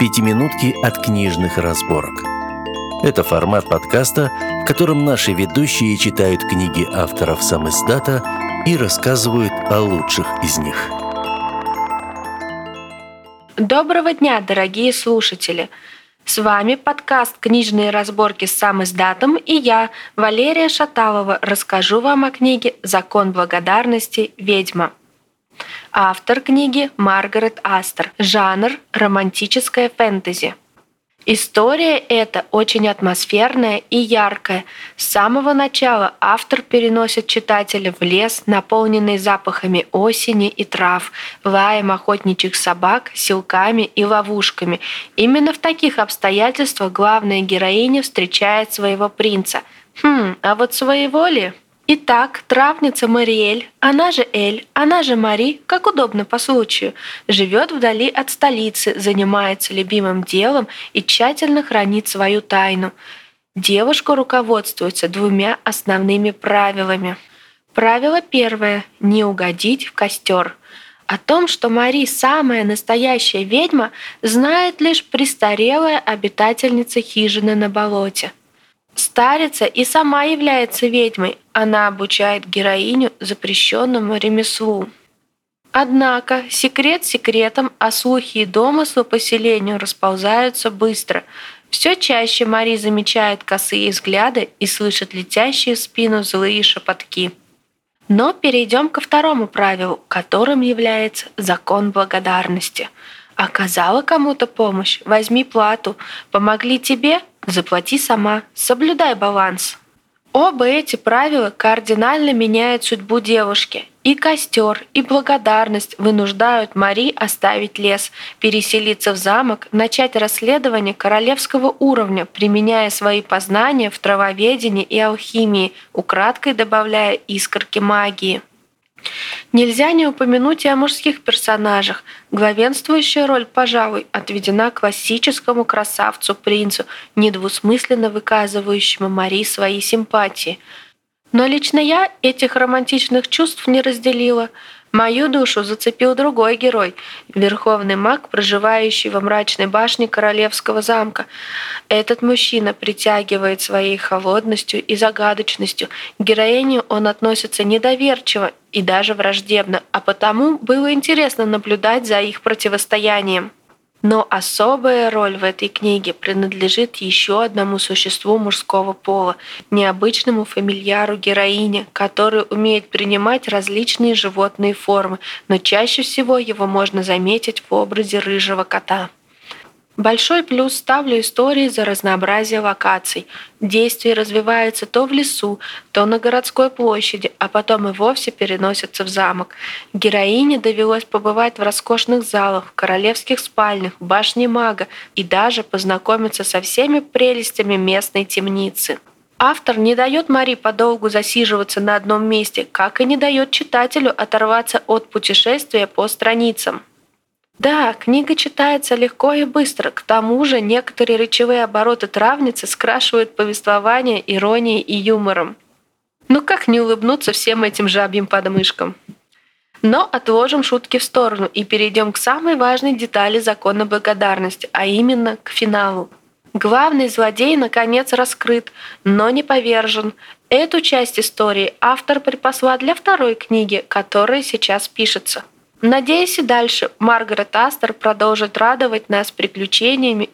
«Пятиминутки от книжных разборок». Это формат подкаста, в котором наши ведущие читают книги авторов сам издата и рассказывают о лучших из них. Доброго дня, дорогие слушатели! С вами подкаст «Книжные разборки с сам издатом» и я, Валерия Шаталова, расскажу вам о книге «Закон благодарности. Ведьма». Автор книги Маргарет Астер. Жанр – романтическое фэнтези. История эта очень атмосферная и яркая. С самого начала автор переносит читателя в лес, наполненный запахами осени и трав, лаем охотничьих собак, силками и ловушками. Именно в таких обстоятельствах главная героиня встречает своего принца. Хм, а вот своего ли? Итак, травница Мариэль, она же Эль, она же Мари, как удобно по случаю, живет вдали от столицы, занимается любимым делом и тщательно хранит свою тайну. Девушка руководствуется двумя основными правилами. Правило первое – не угодить в костер. О том, что Мари самая настоящая ведьма, знает лишь престарелая обитательница хижины на болоте – Старица и сама является ведьмой. Она обучает героиню запрещенному ремеслу. Однако секрет секретом, а слухи и домыслы поселению расползаются быстро. Все чаще Мари замечает косые взгляды и слышит летящие в спину злые шепотки. Но перейдем ко второму правилу, которым является закон благодарности. Оказала кому-то помощь, возьми плату. Помогли тебе, Заплати сама, соблюдай баланс. Оба эти правила кардинально меняют судьбу девушки. И костер, и благодарность вынуждают Мари оставить лес, переселиться в замок, начать расследование королевского уровня, применяя свои познания в травоведении и алхимии, украдкой добавляя искорки магии. Нельзя не упомянуть и о мужских персонажах. Главенствующая роль, пожалуй, отведена классическому красавцу-принцу, недвусмысленно выказывающему Мари свои симпатии. Но лично я этих романтичных чувств не разделила – Мою душу зацепил другой герой, верховный маг, проживающий во мрачной башне королевского замка. Этот мужчина притягивает своей холодностью и загадочностью. К героине он относится недоверчиво и даже враждебно, а потому было интересно наблюдать за их противостоянием. Но особая роль в этой книге принадлежит еще одному существу мужского пола, необычному фамильяру героине, который умеет принимать различные животные формы, но чаще всего его можно заметить в образе рыжего кота. Большой плюс ставлю истории за разнообразие локаций. Действие развивается то в лесу, то на городской площади, а потом и вовсе переносится в замок. Героине довелось побывать в роскошных залах, королевских спальнях, башне мага и даже познакомиться со всеми прелестями местной темницы. Автор не дает Мари подолгу засиживаться на одном месте, как и не дает читателю оторваться от путешествия по страницам. Да, книга читается легко и быстро. К тому же некоторые речевые обороты травницы скрашивают повествование иронией и юмором. Ну как не улыбнуться всем этим жабьим подмышкам? Но отложим шутки в сторону и перейдем к самой важной детали закона благодарности, а именно к финалу. Главный злодей наконец раскрыт, но не повержен. Эту часть истории автор припасла для второй книги, которая сейчас пишется. Надеюсь, и дальше Маргарет Астер продолжит радовать нас приключениями